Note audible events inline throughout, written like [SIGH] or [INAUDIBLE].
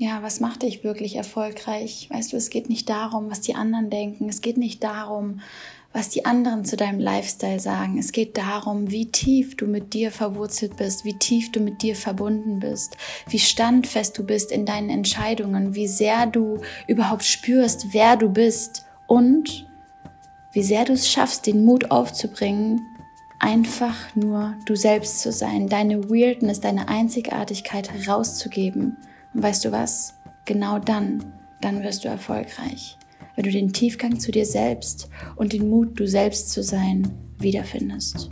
ja, was macht dich wirklich erfolgreich? Weißt du, es geht nicht darum, was die anderen denken. Es geht nicht darum, was die anderen zu deinem Lifestyle sagen. Es geht darum, wie tief du mit dir verwurzelt bist, wie tief du mit dir verbunden bist, wie standfest du bist in deinen Entscheidungen, wie sehr du überhaupt spürst, wer du bist und wie sehr du es schaffst, den Mut aufzubringen, einfach nur du selbst zu sein, deine Weirdness, deine Einzigartigkeit herauszugeben. Und weißt du was? Genau dann, dann wirst du erfolgreich wenn du den Tiefgang zu dir selbst und den Mut, du selbst zu sein, wiederfindest.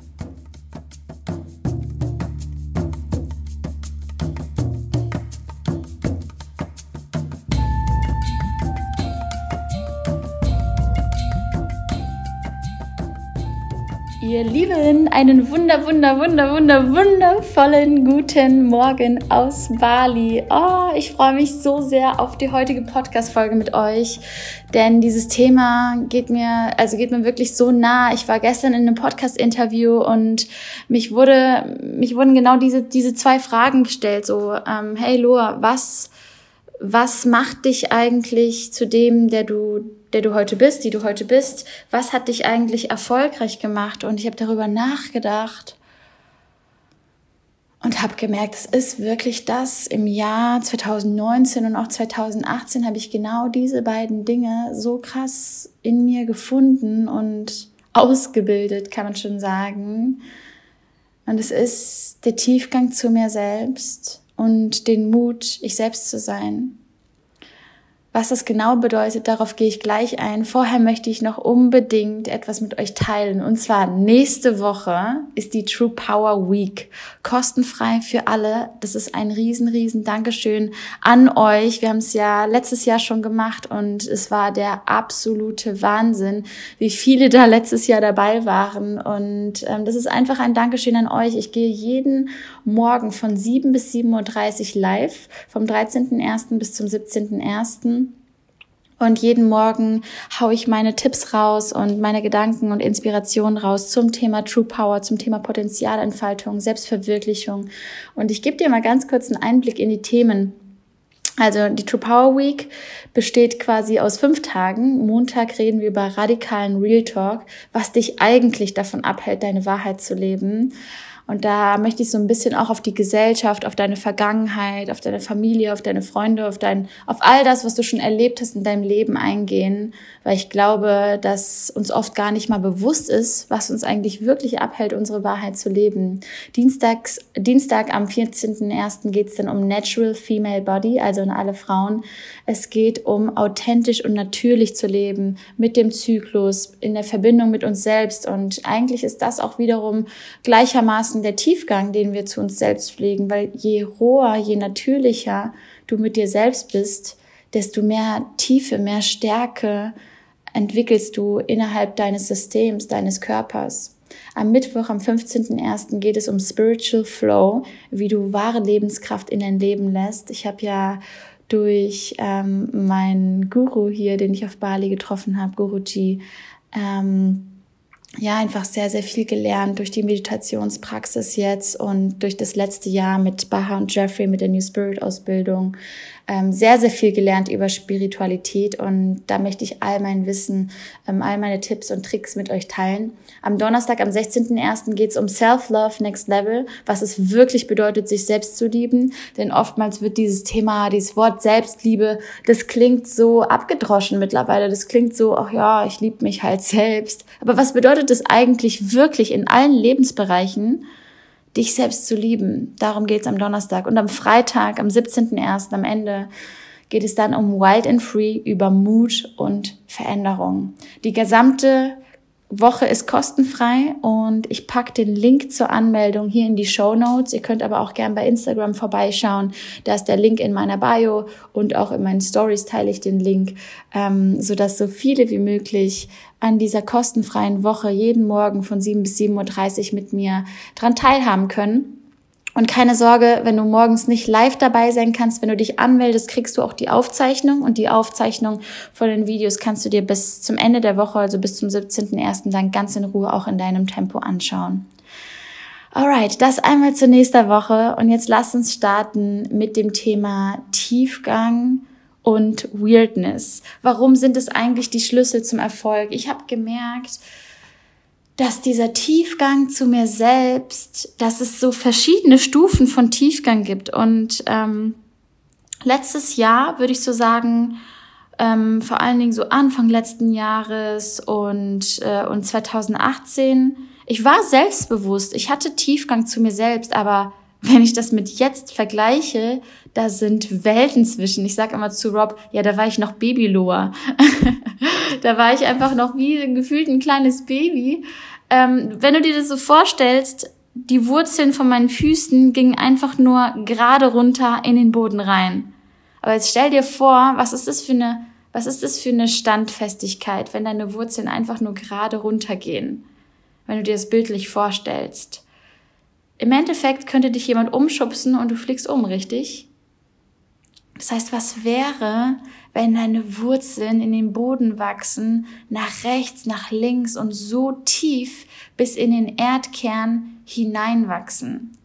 Ihr Lieben, einen wunder, wunder, wunder, wunder, wundervollen guten Morgen aus Bali. Oh, ich freue mich so sehr auf die heutige Podcast-Folge mit euch, denn dieses Thema geht mir, also geht mir wirklich so nah. Ich war gestern in einem Podcast-Interview und mich wurde, mich wurden genau diese, diese zwei Fragen gestellt, so, ähm, hey Loa, was, was macht dich eigentlich zu dem, der du der du heute bist, die du heute bist, was hat dich eigentlich erfolgreich gemacht? Und ich habe darüber nachgedacht und habe gemerkt, es ist wirklich das. Im Jahr 2019 und auch 2018 habe ich genau diese beiden Dinge so krass in mir gefunden und ausgebildet, kann man schon sagen. Und es ist der Tiefgang zu mir selbst und den Mut, ich selbst zu sein. Was das genau bedeutet, darauf gehe ich gleich ein. Vorher möchte ich noch unbedingt etwas mit euch teilen. Und zwar nächste Woche ist die True Power Week. Kostenfrei für alle. Das ist ein riesen, riesen Dankeschön an euch. Wir haben es ja letztes Jahr schon gemacht und es war der absolute Wahnsinn, wie viele da letztes Jahr dabei waren. Und ähm, das ist einfach ein Dankeschön an euch. Ich gehe jeden Morgen von 7 bis 7.30 Uhr live, vom 13.01. bis zum 17.01. Und jeden Morgen haue ich meine Tipps raus und meine Gedanken und Inspirationen raus zum Thema True Power, zum Thema Potenzialentfaltung, Selbstverwirklichung. Und ich gebe dir mal ganz kurz einen Einblick in die Themen. Also die True Power Week besteht quasi aus fünf Tagen. Montag reden wir über radikalen Real Talk, was dich eigentlich davon abhält, deine Wahrheit zu leben. Und da möchte ich so ein bisschen auch auf die Gesellschaft, auf deine Vergangenheit, auf deine Familie, auf deine Freunde, auf dein, auf all das, was du schon erlebt hast in deinem Leben eingehen, weil ich glaube, dass uns oft gar nicht mal bewusst ist, was uns eigentlich wirklich abhält, unsere Wahrheit zu leben. Dienstags, Dienstag am 14.01. geht es dann um Natural Female Body, also in alle Frauen. Es geht um authentisch und natürlich zu leben, mit dem Zyklus, in der Verbindung mit uns selbst. Und eigentlich ist das auch wiederum gleichermaßen Herzen der Tiefgang, den wir zu uns selbst pflegen, weil je roher, je natürlicher du mit dir selbst bist, desto mehr Tiefe, mehr Stärke entwickelst du innerhalb deines Systems, deines Körpers. Am Mittwoch, am 15.01. geht es um Spiritual Flow, wie du wahre Lebenskraft in dein Leben lässt. Ich habe ja durch ähm, meinen Guru hier, den ich auf Bali getroffen habe, Guruji, ähm, ja, einfach sehr, sehr viel gelernt durch die Meditationspraxis jetzt und durch das letzte Jahr mit Baha und Jeffrey mit der New Spirit Ausbildung ähm, sehr, sehr viel gelernt über Spiritualität und da möchte ich all mein Wissen, ähm, all meine Tipps und Tricks mit euch teilen. Am Donnerstag, am 16.01. geht es um Self-Love Next Level, was es wirklich bedeutet, sich selbst zu lieben. Denn oftmals wird dieses Thema, dieses Wort Selbstliebe, das klingt so abgedroschen mittlerweile. Das klingt so, ach ja, ich liebe mich halt selbst. Aber was bedeutet es eigentlich wirklich in allen Lebensbereichen? Dich selbst zu lieben. Darum geht es am Donnerstag. Und am Freitag, am 17.01. am Ende, geht es dann um Wild and Free, über Mut und Veränderung. Die gesamte Woche ist kostenfrei und ich pack den Link zur Anmeldung hier in die Show Notes. Ihr könnt aber auch gern bei Instagram vorbeischauen. Da ist der Link in meiner Bio und auch in meinen Stories teile ich den Link, ähm, sodass so viele wie möglich an dieser kostenfreien Woche jeden Morgen von 7 bis 7.30 Uhr mit mir dran teilhaben können. Und keine Sorge, wenn du morgens nicht live dabei sein kannst, wenn du dich anmeldest, kriegst du auch die Aufzeichnung und die Aufzeichnung von den Videos kannst du dir bis zum Ende der Woche, also bis zum 17.01. dann ganz in Ruhe auch in deinem Tempo anschauen. Alright, das einmal zur nächsten Woche und jetzt lass uns starten mit dem Thema Tiefgang und Weirdness. Warum sind es eigentlich die Schlüssel zum Erfolg? Ich habe gemerkt, dass dieser Tiefgang zu mir selbst, dass es so verschiedene Stufen von Tiefgang gibt. Und ähm, letztes Jahr würde ich so sagen, ähm, vor allen Dingen so Anfang letzten Jahres und, äh, und 2018, ich war selbstbewusst, ich hatte Tiefgang zu mir selbst, aber wenn ich das mit jetzt vergleiche, da sind Welten zwischen. Ich sage immer zu Rob, ja, da war ich noch Babyloa. [LAUGHS] da war ich einfach noch wie gefühlt ein kleines Baby. Ähm, wenn du dir das so vorstellst, die Wurzeln von meinen Füßen gingen einfach nur gerade runter in den Boden rein. Aber jetzt stell dir vor, was ist das für eine, was ist das für eine Standfestigkeit, wenn deine Wurzeln einfach nur gerade runtergehen? Wenn du dir das bildlich vorstellst. Im Endeffekt könnte dich jemand umschubsen und du fliegst um, richtig? Das heißt, was wäre, wenn deine Wurzeln in den Boden wachsen, nach rechts, nach links und so tief bis in den Erdkern hineinwachsen,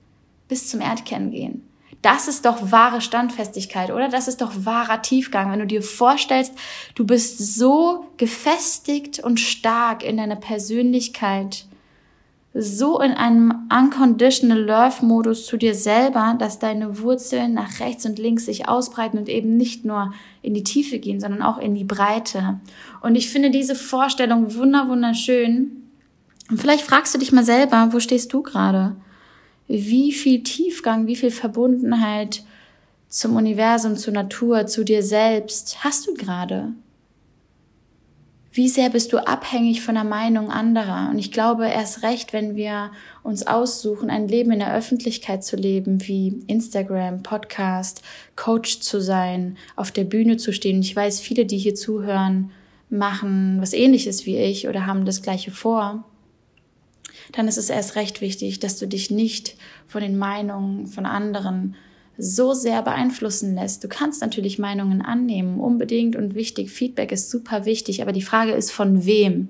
bis zum Erdkern gehen? Das ist doch wahre Standfestigkeit, oder? Das ist doch wahrer Tiefgang, wenn du dir vorstellst, du bist so gefestigt und stark in deiner Persönlichkeit, so in einem unconditional love Modus zu dir selber, dass deine Wurzeln nach rechts und links sich ausbreiten und eben nicht nur in die Tiefe gehen, sondern auch in die Breite. Und ich finde diese Vorstellung wunder wunderschön. Und vielleicht fragst du dich mal selber, wo stehst du gerade? Wie viel Tiefgang, wie viel Verbundenheit zum Universum, zur Natur, zu dir selbst hast du gerade? Wie sehr bist du abhängig von der Meinung anderer? Und ich glaube erst recht, wenn wir uns aussuchen, ein Leben in der Öffentlichkeit zu leben, wie Instagram, Podcast, Coach zu sein, auf der Bühne zu stehen. Ich weiß, viele, die hier zuhören, machen was ähnliches wie ich oder haben das gleiche vor. Dann ist es erst recht wichtig, dass du dich nicht von den Meinungen von anderen so sehr beeinflussen lässt. Du kannst natürlich Meinungen annehmen, unbedingt und wichtig. Feedback ist super wichtig, aber die Frage ist von wem?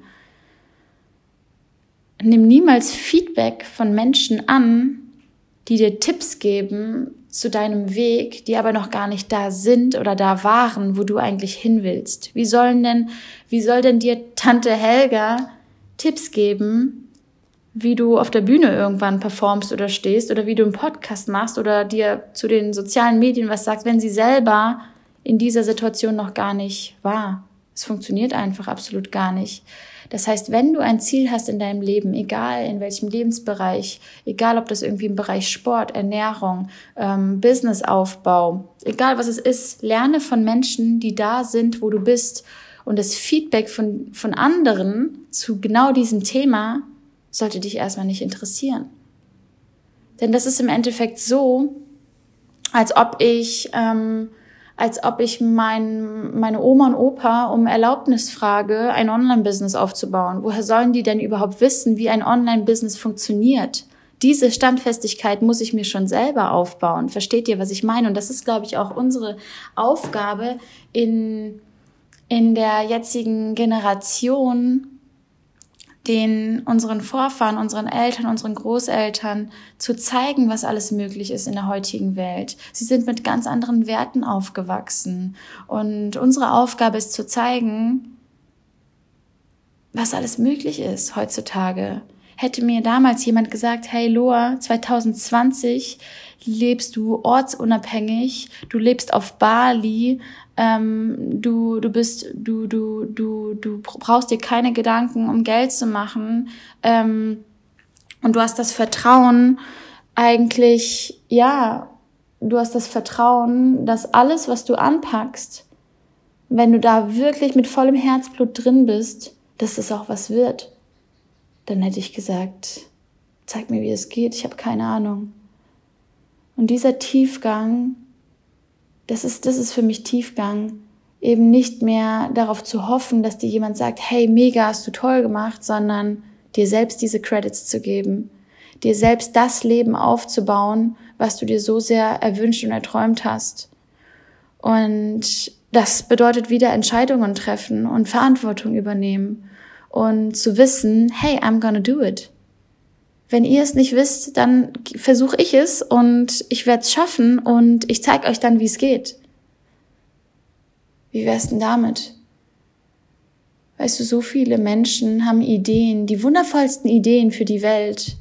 Nimm niemals Feedback von Menschen an, die dir Tipps geben zu deinem Weg, die aber noch gar nicht da sind oder da waren, wo du eigentlich hin willst. Wie sollen denn, wie soll denn dir Tante Helga Tipps geben, wie du auf der Bühne irgendwann performst oder stehst oder wie du einen Podcast machst oder dir zu den sozialen Medien was sagst, wenn sie selber in dieser Situation noch gar nicht war. Es funktioniert einfach absolut gar nicht. Das heißt, wenn du ein Ziel hast in deinem Leben, egal in welchem Lebensbereich, egal ob das irgendwie im Bereich Sport, Ernährung, ähm, Businessaufbau, egal was es ist, lerne von Menschen, die da sind, wo du bist. Und das Feedback von, von anderen zu genau diesem Thema sollte dich erstmal nicht interessieren. Denn das ist im Endeffekt so, als ob ich, ähm, als ob ich mein, meine Oma und Opa um Erlaubnis frage, ein Online-Business aufzubauen. Woher sollen die denn überhaupt wissen, wie ein Online-Business funktioniert? Diese Standfestigkeit muss ich mir schon selber aufbauen. Versteht ihr, was ich meine? Und das ist, glaube ich, auch unsere Aufgabe in, in der jetzigen Generation, den unseren Vorfahren, unseren Eltern, unseren Großeltern zu zeigen, was alles möglich ist in der heutigen Welt. Sie sind mit ganz anderen Werten aufgewachsen. Und unsere Aufgabe ist zu zeigen, was alles möglich ist heutzutage. Hätte mir damals jemand gesagt, hey Loa, 2020 lebst du ortsunabhängig, du lebst auf Bali, ähm, du, du bist, du, du, du, du brauchst dir keine Gedanken, um Geld zu machen. Ähm, und du hast das Vertrauen, eigentlich, ja, du hast das Vertrauen, dass alles, was du anpackst, wenn du da wirklich mit vollem Herzblut drin bist, dass es auch was wird. Dann hätte ich gesagt, zeig mir, wie es geht, ich habe keine Ahnung. Und dieser Tiefgang, das ist, das ist für mich Tiefgang, eben nicht mehr darauf zu hoffen, dass dir jemand sagt, hey, mega, hast du toll gemacht, sondern dir selbst diese Credits zu geben, dir selbst das Leben aufzubauen, was du dir so sehr erwünscht und erträumt hast. Und das bedeutet wieder Entscheidungen treffen und Verantwortung übernehmen und zu wissen, hey, I'm gonna do it. Wenn ihr es nicht wisst, dann versuche ich es und ich werde es schaffen und ich zeige euch dann, wie es geht. Wie wär's denn damit? Weißt du, so viele Menschen haben Ideen, die wundervollsten Ideen für die Welt.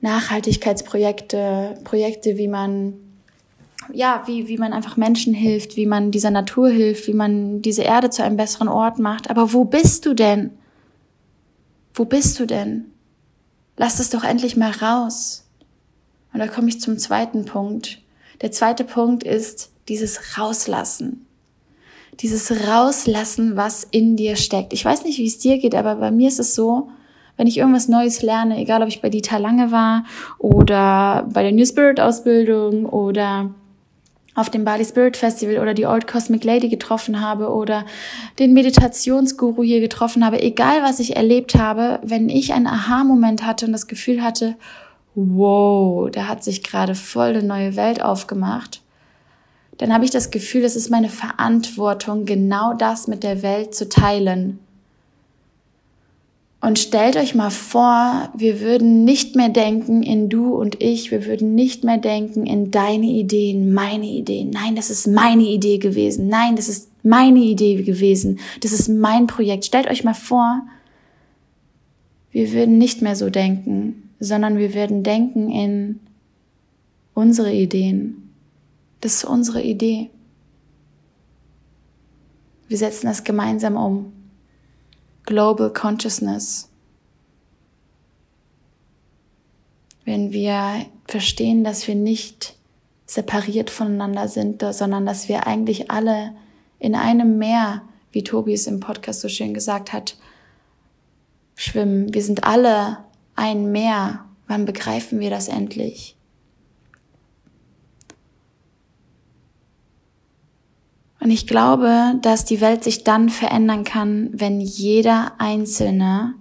Nachhaltigkeitsprojekte, Projekte, wie man, ja, wie, wie man einfach Menschen hilft, wie man dieser Natur hilft, wie man diese Erde zu einem besseren Ort macht. Aber wo bist du denn? Wo bist du denn? Lass es doch endlich mal raus. Und da komme ich zum zweiten Punkt. Der zweite Punkt ist dieses Rauslassen. Dieses Rauslassen, was in dir steckt. Ich weiß nicht, wie es dir geht, aber bei mir ist es so, wenn ich irgendwas Neues lerne, egal ob ich bei Dieter Lange war oder bei der New Spirit Ausbildung oder auf dem Bali Spirit Festival oder die Old Cosmic Lady getroffen habe oder den Meditationsguru hier getroffen habe, egal was ich erlebt habe, wenn ich einen Aha-Moment hatte und das Gefühl hatte, wow, da hat sich gerade voll eine neue Welt aufgemacht, dann habe ich das Gefühl, es ist meine Verantwortung, genau das mit der Welt zu teilen. Und stellt euch mal vor, wir würden nicht mehr denken in du und ich, wir würden nicht mehr denken in deine Ideen, meine Ideen. Nein, das ist meine Idee gewesen. Nein, das ist meine Idee gewesen. Das ist mein Projekt. Stellt euch mal vor, wir würden nicht mehr so denken, sondern wir würden denken in unsere Ideen. Das ist unsere Idee. Wir setzen das gemeinsam um. Global Consciousness. Wenn wir verstehen, dass wir nicht separiert voneinander sind, sondern dass wir eigentlich alle in einem Meer, wie Tobi es im Podcast so schön gesagt hat, schwimmen. Wir sind alle ein Meer. Wann begreifen wir das endlich? Und ich glaube, dass die Welt sich dann verändern kann, wenn jeder Einzelne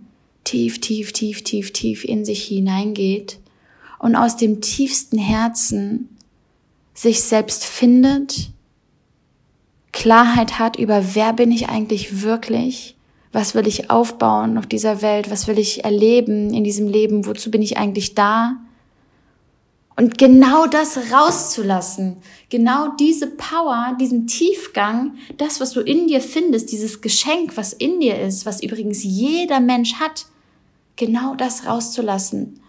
tief, tief, tief, tief, tief in sich hineingeht und aus dem tiefsten Herzen sich selbst findet, Klarheit hat über, wer bin ich eigentlich wirklich, was will ich aufbauen auf dieser Welt, was will ich erleben in diesem Leben, wozu bin ich eigentlich da und genau das rauszulassen, genau diese Power, diesen Tiefgang, das, was du in dir findest, dieses Geschenk, was in dir ist, was übrigens jeder Mensch hat, genau das rauszulassen.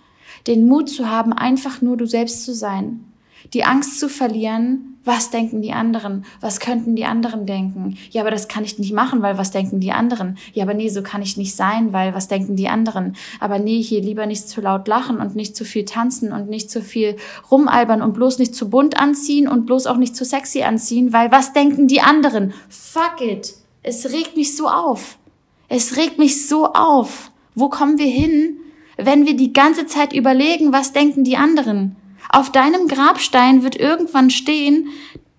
Den Mut zu haben, einfach nur du selbst zu sein. Die Angst zu verlieren, was denken die anderen? Was könnten die anderen denken? Ja, aber das kann ich nicht machen, weil was denken die anderen? Ja, aber nee, so kann ich nicht sein, weil was denken die anderen? Aber nee, hier lieber nicht zu laut lachen und nicht zu viel tanzen und nicht zu viel rumalbern und bloß nicht zu bunt anziehen und bloß auch nicht zu sexy anziehen, weil was denken die anderen? Fuck it. Es regt mich so auf. Es regt mich so auf. Wo kommen wir hin, wenn wir die ganze Zeit überlegen, was denken die anderen? Auf deinem Grabstein wird irgendwann stehen,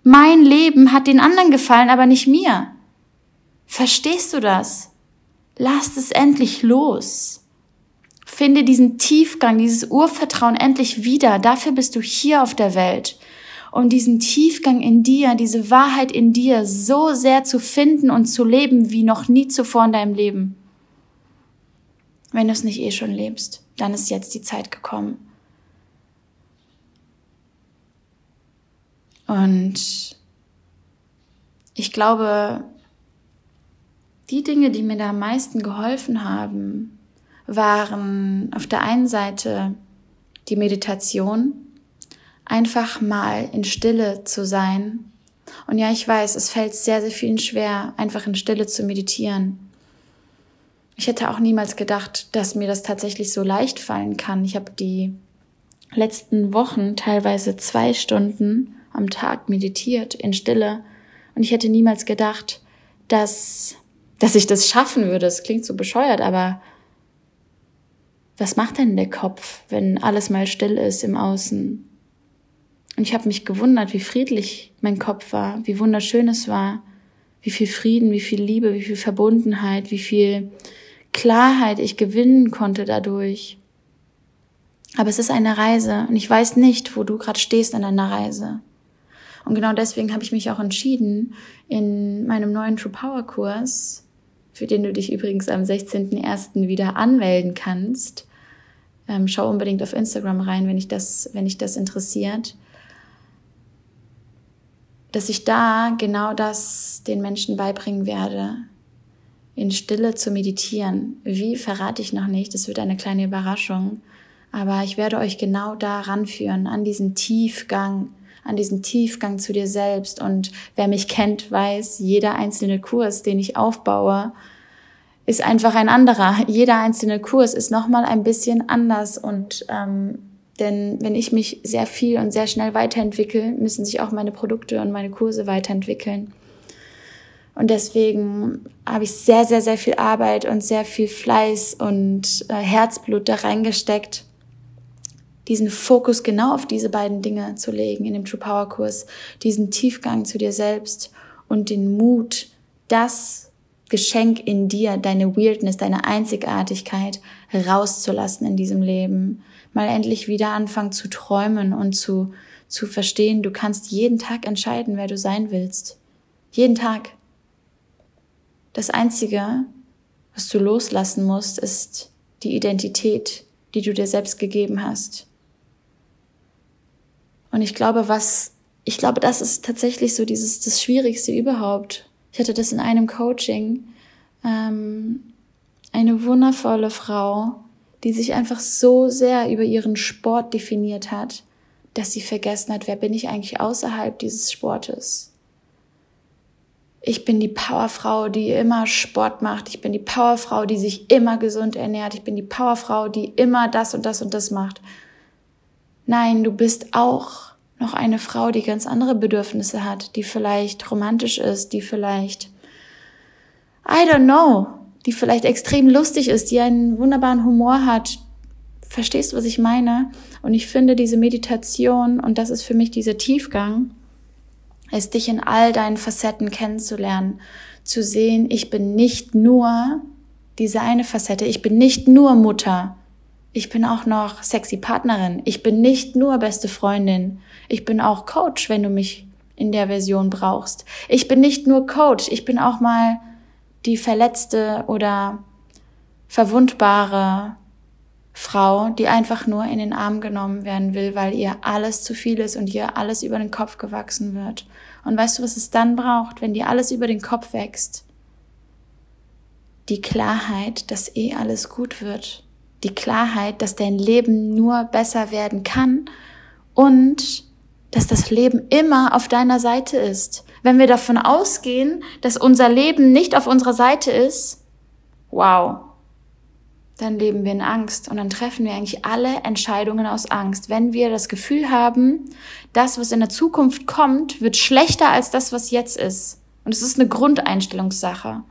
mein Leben hat den anderen gefallen, aber nicht mir. Verstehst du das? Lass es endlich los. Finde diesen Tiefgang, dieses Urvertrauen endlich wieder. Dafür bist du hier auf der Welt. Um diesen Tiefgang in dir, diese Wahrheit in dir so sehr zu finden und zu leben wie noch nie zuvor in deinem Leben. Wenn du es nicht eh schon lebst, dann ist jetzt die Zeit gekommen. Und ich glaube, die Dinge, die mir da am meisten geholfen haben, waren auf der einen Seite die Meditation, einfach mal in Stille zu sein. Und ja, ich weiß, es fällt sehr, sehr vielen schwer, einfach in Stille zu meditieren. Ich hätte auch niemals gedacht, dass mir das tatsächlich so leicht fallen kann. Ich habe die letzten Wochen teilweise zwei Stunden am Tag meditiert in Stille. Und ich hätte niemals gedacht, dass, dass ich das schaffen würde. Es klingt so bescheuert, aber was macht denn der Kopf, wenn alles mal still ist im Außen? Und ich habe mich gewundert, wie friedlich mein Kopf war, wie wunderschön es war, wie viel Frieden, wie viel Liebe, wie viel Verbundenheit, wie viel Klarheit ich gewinnen konnte dadurch. Aber es ist eine Reise und ich weiß nicht, wo du gerade stehst in deiner Reise. Und genau deswegen habe ich mich auch entschieden, in meinem neuen True Power Kurs, für den du dich übrigens am 16.01. wieder anmelden kannst, Ähm, schau unbedingt auf Instagram rein, wenn dich das, wenn dich das interessiert. Dass ich da genau das den Menschen beibringen werde, in Stille zu meditieren. Wie verrate ich noch nicht, das wird eine kleine Überraschung. Aber ich werde euch genau da ranführen, an diesen Tiefgang, an diesen Tiefgang zu dir selbst. Und wer mich kennt, weiß, jeder einzelne Kurs, den ich aufbaue, ist einfach ein anderer. Jeder einzelne Kurs ist nochmal ein bisschen anders. Und ähm, denn wenn ich mich sehr viel und sehr schnell weiterentwickle, müssen sich auch meine Produkte und meine Kurse weiterentwickeln. Und deswegen habe ich sehr, sehr, sehr viel Arbeit und sehr viel Fleiß und äh, Herzblut da reingesteckt, diesen Fokus genau auf diese beiden Dinge zu legen in dem True Power Kurs, diesen Tiefgang zu dir selbst und den Mut, das Geschenk in dir, deine Weirdness, deine Einzigartigkeit rauszulassen in diesem Leben. Mal endlich wieder anfangen zu träumen und zu, zu verstehen, du kannst jeden Tag entscheiden, wer du sein willst. Jeden Tag. Das Einzige, was du loslassen musst, ist die Identität, die du dir selbst gegeben hast. Und ich glaube, was, ich glaube, das ist tatsächlich so dieses, das Schwierigste überhaupt. Ich hatte das in einem Coaching. Ähm, eine wundervolle Frau, die sich einfach so sehr über ihren Sport definiert hat, dass sie vergessen hat, wer bin ich eigentlich außerhalb dieses Sportes. Ich bin die Powerfrau, die immer Sport macht. Ich bin die Powerfrau, die sich immer gesund ernährt. Ich bin die Powerfrau, die immer das und das und das macht. Nein, du bist auch noch eine Frau, die ganz andere Bedürfnisse hat, die vielleicht romantisch ist, die vielleicht, I don't know, die vielleicht extrem lustig ist, die einen wunderbaren Humor hat. Verstehst du, was ich meine? Und ich finde diese Meditation, und das ist für mich dieser Tiefgang, ist dich in all deinen Facetten kennenzulernen, zu sehen, ich bin nicht nur diese eine Facette, ich bin nicht nur Mutter, ich bin auch noch sexy Partnerin. Ich bin nicht nur beste Freundin. Ich bin auch Coach, wenn du mich in der Version brauchst. Ich bin nicht nur Coach. Ich bin auch mal die verletzte oder verwundbare Frau, die einfach nur in den Arm genommen werden will, weil ihr alles zu viel ist und ihr alles über den Kopf gewachsen wird. Und weißt du, was es dann braucht, wenn dir alles über den Kopf wächst? Die Klarheit, dass eh alles gut wird die Klarheit, dass dein Leben nur besser werden kann und dass das Leben immer auf deiner Seite ist. Wenn wir davon ausgehen, dass unser Leben nicht auf unserer Seite ist, wow, dann leben wir in Angst und dann treffen wir eigentlich alle Entscheidungen aus Angst. Wenn wir das Gefühl haben, das, was in der Zukunft kommt, wird schlechter als das, was jetzt ist, und es ist eine Grundeinstellungssache,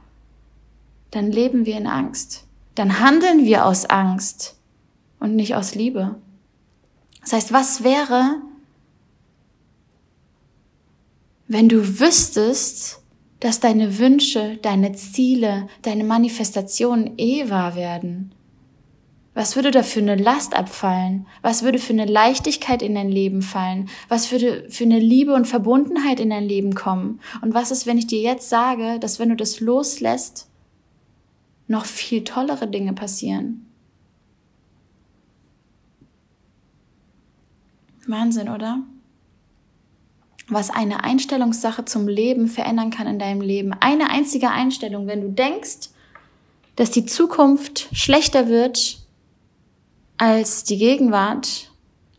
dann leben wir in Angst dann handeln wir aus Angst und nicht aus Liebe. Das heißt, was wäre, wenn du wüsstest, dass deine Wünsche, deine Ziele, deine Manifestationen eh wahr werden? Was würde da für eine Last abfallen? Was würde für eine Leichtigkeit in dein Leben fallen? Was würde für eine Liebe und Verbundenheit in dein Leben kommen? Und was ist, wenn ich dir jetzt sage, dass wenn du das loslässt, noch viel tollere Dinge passieren. Wahnsinn, oder? Was eine Einstellungssache zum Leben verändern kann in deinem Leben. Eine einzige Einstellung, wenn du denkst, dass die Zukunft schlechter wird als die Gegenwart,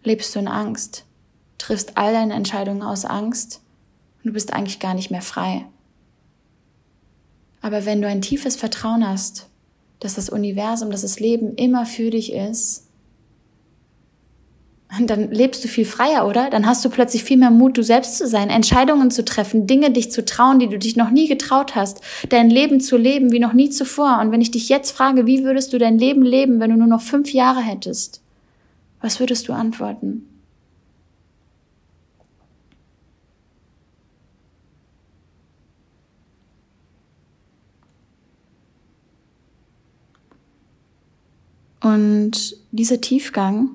lebst du in Angst, triffst all deine Entscheidungen aus Angst und du bist eigentlich gar nicht mehr frei. Aber wenn du ein tiefes Vertrauen hast, dass das Universum, dass das Leben immer für dich ist, dann lebst du viel freier, oder? Dann hast du plötzlich viel mehr Mut, du selbst zu sein, Entscheidungen zu treffen, Dinge dich zu trauen, die du dich noch nie getraut hast, dein Leben zu leben wie noch nie zuvor. Und wenn ich dich jetzt frage, wie würdest du dein Leben leben, wenn du nur noch fünf Jahre hättest? Was würdest du antworten? Und dieser Tiefgang,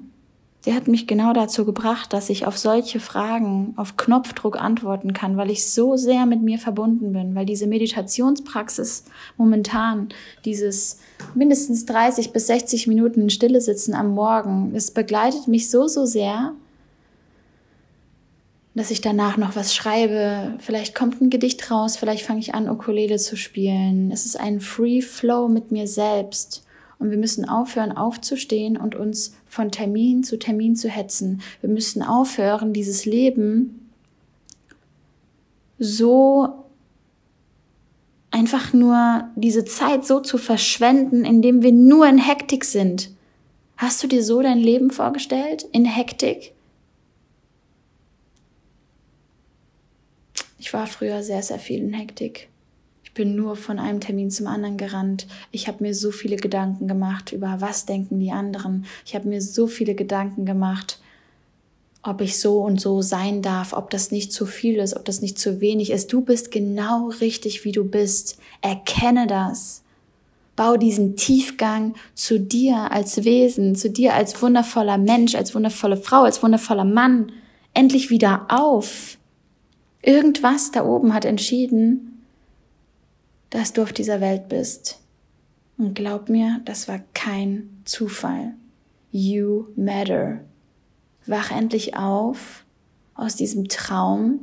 sie hat mich genau dazu gebracht, dass ich auf solche Fragen auf Knopfdruck antworten kann, weil ich so sehr mit mir verbunden bin, weil diese Meditationspraxis momentan, dieses mindestens 30 bis 60 Minuten in Stille sitzen am Morgen, es begleitet mich so, so sehr, dass ich danach noch was schreibe. Vielleicht kommt ein Gedicht raus, vielleicht fange ich an, Ukulele zu spielen. Es ist ein Free Flow mit mir selbst. Und wir müssen aufhören, aufzustehen und uns von Termin zu Termin zu hetzen. Wir müssen aufhören, dieses Leben so einfach nur diese Zeit so zu verschwenden, indem wir nur in Hektik sind. Hast du dir so dein Leben vorgestellt? In Hektik? Ich war früher sehr, sehr viel in Hektik. Bin nur von einem Termin zum anderen gerannt. Ich habe mir so viele Gedanken gemacht über, was denken die anderen. Ich habe mir so viele Gedanken gemacht, ob ich so und so sein darf, ob das nicht zu viel ist, ob das nicht zu wenig ist. Du bist genau richtig, wie du bist. Erkenne das. Bau diesen Tiefgang zu dir als Wesen, zu dir als wundervoller Mensch, als wundervolle Frau, als wundervoller Mann endlich wieder auf. Irgendwas da oben hat entschieden, dass du auf dieser Welt bist. Und glaub mir, das war kein Zufall. You matter. Wach endlich auf aus diesem Traum,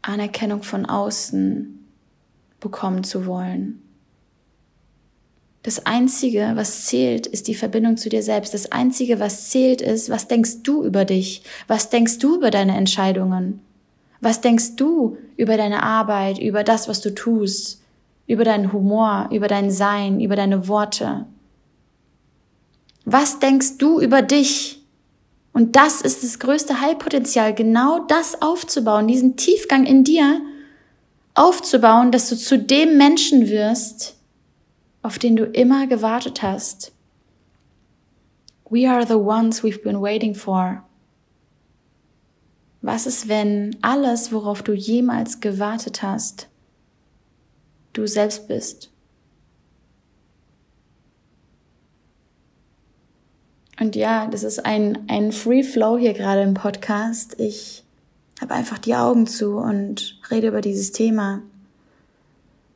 Anerkennung von außen bekommen zu wollen. Das Einzige, was zählt, ist die Verbindung zu dir selbst. Das Einzige, was zählt, ist, was denkst du über dich? Was denkst du über deine Entscheidungen? Was denkst du über deine Arbeit, über das, was du tust, über deinen Humor, über dein Sein, über deine Worte? Was denkst du über dich? Und das ist das größte Heilpotenzial, genau das aufzubauen, diesen Tiefgang in dir aufzubauen, dass du zu dem Menschen wirst, auf den du immer gewartet hast. We are the ones we've been waiting for. Was ist, wenn alles, worauf du jemals gewartet hast, du selbst bist? Und ja, das ist ein, ein Free Flow hier gerade im Podcast. Ich habe einfach die Augen zu und rede über dieses Thema.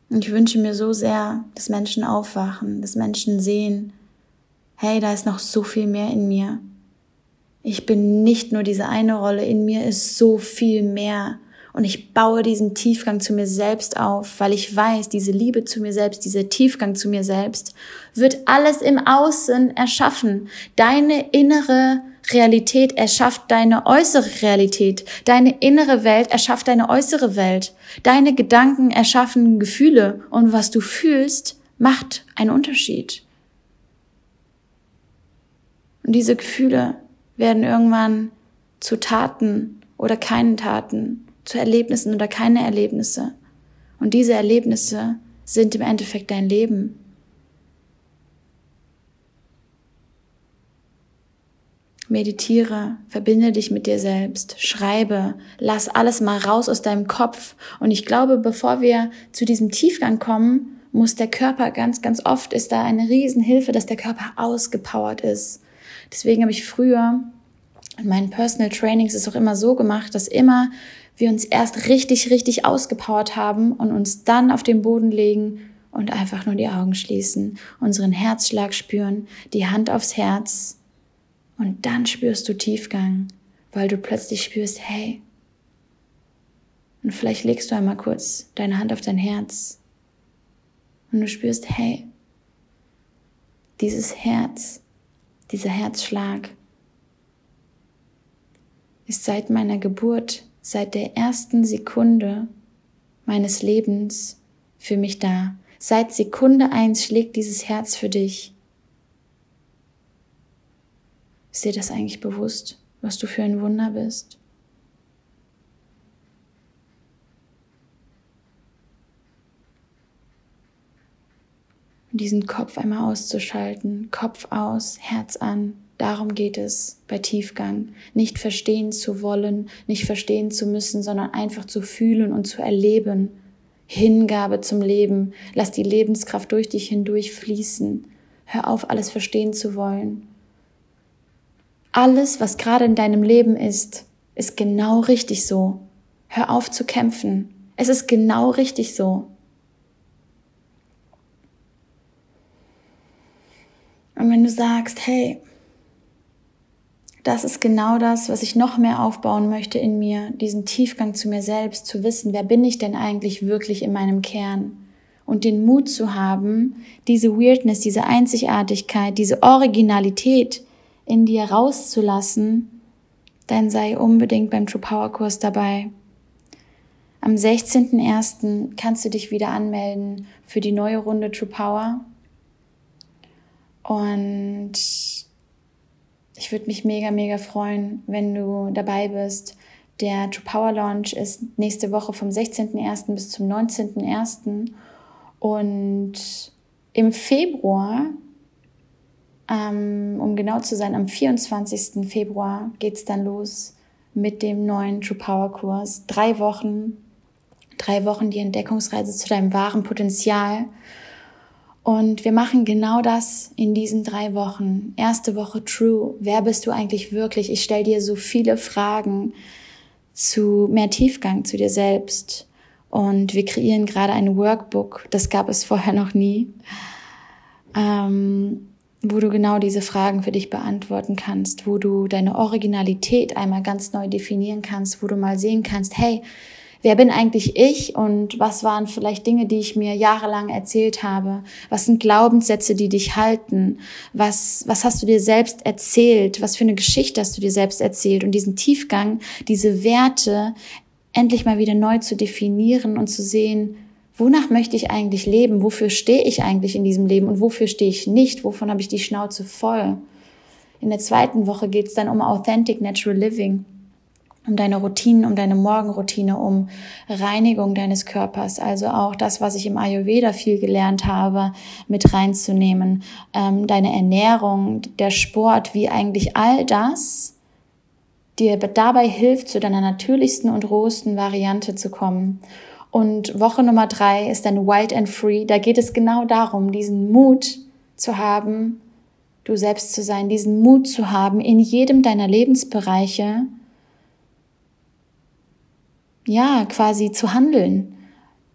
Und ich wünsche mir so sehr, dass Menschen aufwachen, dass Menschen sehen, hey, da ist noch so viel mehr in mir. Ich bin nicht nur diese eine Rolle, in mir ist so viel mehr. Und ich baue diesen Tiefgang zu mir selbst auf, weil ich weiß, diese Liebe zu mir selbst, dieser Tiefgang zu mir selbst, wird alles im Außen erschaffen. Deine innere Realität erschafft deine äußere Realität. Deine innere Welt erschafft deine äußere Welt. Deine Gedanken erschaffen Gefühle. Und was du fühlst, macht einen Unterschied. Und diese Gefühle werden irgendwann zu Taten oder keinen Taten, zu Erlebnissen oder keine Erlebnisse. Und diese Erlebnisse sind im Endeffekt dein Leben. Meditiere, verbinde dich mit dir selbst, schreibe, lass alles mal raus aus deinem Kopf. Und ich glaube, bevor wir zu diesem Tiefgang kommen, muss der Körper ganz, ganz oft ist da eine Riesenhilfe, dass der Körper ausgepowert ist. Deswegen habe ich früher in meinen Personal Trainings ist auch immer so gemacht, dass immer wir uns erst richtig, richtig ausgepowert haben und uns dann auf den Boden legen und einfach nur die Augen schließen, unseren Herzschlag spüren, die Hand aufs Herz und dann spürst du Tiefgang, weil du plötzlich spürst, hey, und vielleicht legst du einmal kurz deine Hand auf dein Herz und du spürst, hey, dieses Herz, dieser Herzschlag ist seit meiner Geburt, seit der ersten Sekunde meines Lebens für mich da. Seit Sekunde eins schlägt dieses Herz für dich. Ist dir das eigentlich bewusst, was du für ein Wunder bist? Diesen Kopf einmal auszuschalten, Kopf aus, Herz an, Darum geht es bei Tiefgang. Nicht verstehen zu wollen, nicht verstehen zu müssen, sondern einfach zu fühlen und zu erleben. Hingabe zum Leben. Lass die Lebenskraft durch dich hindurch fließen. Hör auf, alles verstehen zu wollen. Alles, was gerade in deinem Leben ist, ist genau richtig so. Hör auf zu kämpfen. Es ist genau richtig so. Und wenn du sagst, hey, das ist genau das, was ich noch mehr aufbauen möchte in mir, diesen Tiefgang zu mir selbst, zu wissen, wer bin ich denn eigentlich wirklich in meinem Kern? Und den Mut zu haben, diese Weirdness, diese Einzigartigkeit, diese Originalität in dir rauszulassen, dann sei unbedingt beim True Power Kurs dabei. Am 16.01. kannst du dich wieder anmelden für die neue Runde True Power. Und ich würde mich mega, mega freuen, wenn du dabei bist. Der True Power Launch ist nächste Woche vom 16.01. bis zum 19.01. Und im Februar, ähm, um genau zu sein, am 24. Februar geht es dann los mit dem neuen True Power Kurs. Drei Wochen, drei Wochen die Entdeckungsreise zu deinem wahren Potenzial. Und wir machen genau das in diesen drei Wochen. Erste Woche True. Wer bist du eigentlich wirklich? Ich stelle dir so viele Fragen zu mehr Tiefgang zu dir selbst. Und wir kreieren gerade ein Workbook. Das gab es vorher noch nie. Ähm, wo du genau diese Fragen für dich beantworten kannst, wo du deine Originalität einmal ganz neu definieren kannst, wo du mal sehen kannst, hey, wer bin eigentlich ich und was waren vielleicht Dinge, die ich mir jahrelang erzählt habe? Was sind Glaubenssätze, die dich halten? Was, was hast du dir selbst erzählt? Was für eine Geschichte hast du dir selbst erzählt? Und diesen Tiefgang, diese Werte endlich mal wieder neu zu definieren und zu sehen, wonach möchte ich eigentlich leben? Wofür stehe ich eigentlich in diesem Leben und wofür stehe ich nicht? Wovon habe ich die Schnauze voll? In der zweiten Woche geht es dann um Authentic Natural Living um deine Routinen, um deine Morgenroutine, um Reinigung deines Körpers. Also auch das, was ich im Ayurveda viel gelernt habe, mit reinzunehmen. Ähm, deine Ernährung, der Sport, wie eigentlich all das dir dabei hilft, zu deiner natürlichsten und rohesten Variante zu kommen. Und Woche Nummer drei ist dann Wild and Free. Da geht es genau darum, diesen Mut zu haben, du selbst zu sein, diesen Mut zu haben, in jedem deiner Lebensbereiche ja, quasi zu handeln.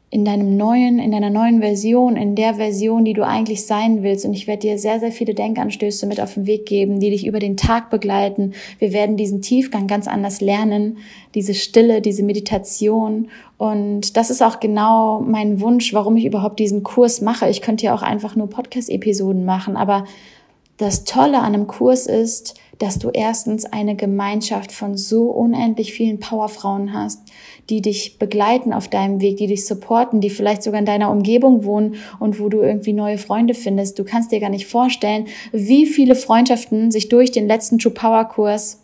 In deinem neuen, in deiner neuen Version, in der Version, die du eigentlich sein willst. Und ich werde dir sehr, sehr viele Denkanstöße mit auf den Weg geben, die dich über den Tag begleiten. Wir werden diesen Tiefgang ganz anders lernen, diese Stille, diese Meditation. Und das ist auch genau mein Wunsch, warum ich überhaupt diesen Kurs mache. Ich könnte ja auch einfach nur Podcast-Episoden machen, aber das Tolle an einem Kurs ist, dass du erstens eine Gemeinschaft von so unendlich vielen Powerfrauen hast, die dich begleiten auf deinem Weg, die dich supporten, die vielleicht sogar in deiner Umgebung wohnen und wo du irgendwie neue Freunde findest. Du kannst dir gar nicht vorstellen, wie viele Freundschaften sich durch den letzten True Power Kurs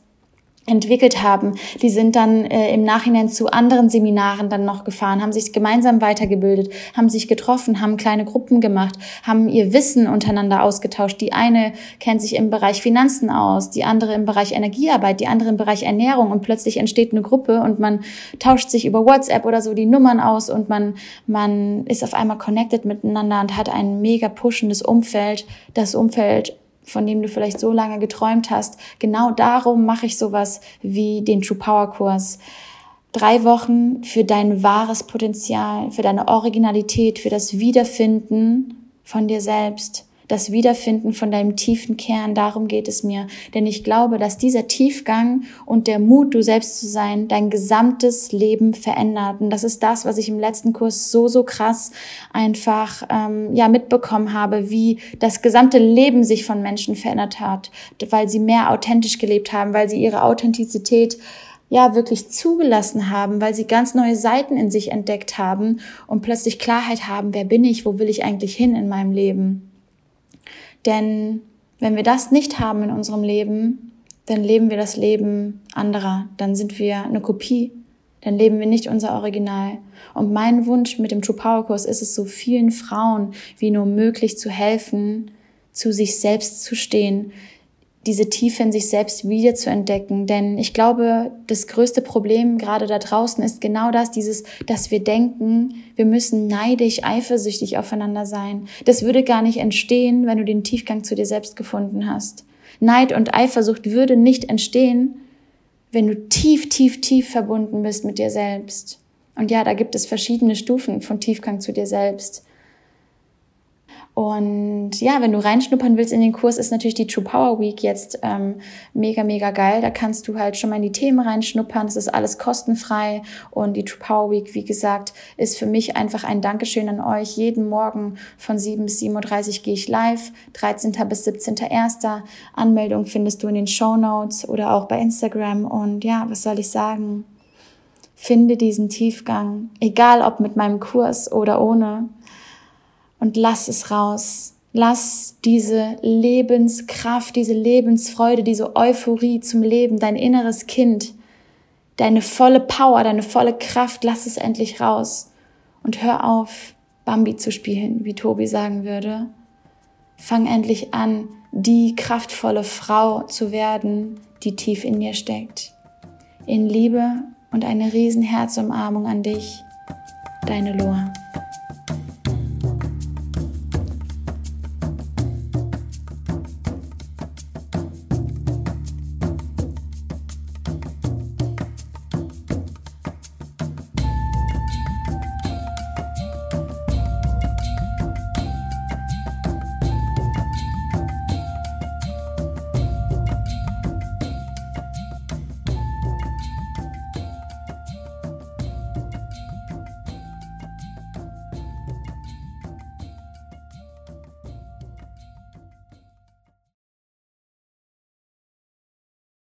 entwickelt haben. Die sind dann äh, im Nachhinein zu anderen Seminaren dann noch gefahren, haben sich gemeinsam weitergebildet, haben sich getroffen, haben kleine Gruppen gemacht, haben ihr Wissen untereinander ausgetauscht. Die eine kennt sich im Bereich Finanzen aus, die andere im Bereich Energiearbeit, die andere im Bereich Ernährung und plötzlich entsteht eine Gruppe und man tauscht sich über WhatsApp oder so die Nummern aus und man, man ist auf einmal connected miteinander und hat ein mega pushendes Umfeld. Das Umfeld von dem du vielleicht so lange geträumt hast. Genau darum mache ich sowas wie den True Power Kurs. Drei Wochen für dein wahres Potenzial, für deine Originalität, für das Wiederfinden von dir selbst das Wiederfinden von deinem tiefen Kern, darum geht es mir. Denn ich glaube, dass dieser Tiefgang und der Mut, du selbst zu sein, dein gesamtes Leben verändert. Und das ist das, was ich im letzten Kurs so, so krass einfach ähm, ja mitbekommen habe, wie das gesamte Leben sich von Menschen verändert hat, weil sie mehr authentisch gelebt haben, weil sie ihre Authentizität ja wirklich zugelassen haben, weil sie ganz neue Seiten in sich entdeckt haben und plötzlich Klarheit haben, wer bin ich, wo will ich eigentlich hin in meinem Leben. Denn wenn wir das nicht haben in unserem Leben, dann leben wir das Leben anderer. Dann sind wir eine Kopie. Dann leben wir nicht unser Original. Und mein Wunsch mit dem True Power Kurs ist es, so vielen Frauen wie nur möglich zu helfen, zu sich selbst zu stehen, diese Tiefe in sich selbst wieder zu entdecken. Denn ich glaube, das größte Problem gerade da draußen ist genau das, dieses, dass wir denken, wir müssen neidisch, eifersüchtig aufeinander sein. Das würde gar nicht entstehen, wenn du den Tiefgang zu dir selbst gefunden hast. Neid und Eifersucht würde nicht entstehen, wenn du tief, tief, tief verbunden bist mit dir selbst. Und ja, da gibt es verschiedene Stufen von Tiefgang zu dir selbst. Und ja, wenn du reinschnuppern willst in den Kurs, ist natürlich die True Power Week jetzt ähm, mega, mega geil. Da kannst du halt schon mal in die Themen reinschnuppern. Es ist alles kostenfrei. Und die True Power Week, wie gesagt, ist für mich einfach ein Dankeschön an euch. Jeden Morgen von 7 bis 7.30 Uhr gehe ich live. 13. bis 17.01. Anmeldung findest du in den Show Notes oder auch bei Instagram. Und ja, was soll ich sagen? Finde diesen Tiefgang, egal ob mit meinem Kurs oder ohne und lass es raus. Lass diese Lebenskraft, diese Lebensfreude, diese Euphorie zum Leben, dein inneres Kind, deine volle Power, deine volle Kraft, lass es endlich raus. Und hör auf, Bambi zu spielen, wie Tobi sagen würde. Fang endlich an, die kraftvolle Frau zu werden, die tief in dir steckt. In Liebe und eine riesen Herzumarmung an dich, deine Loa.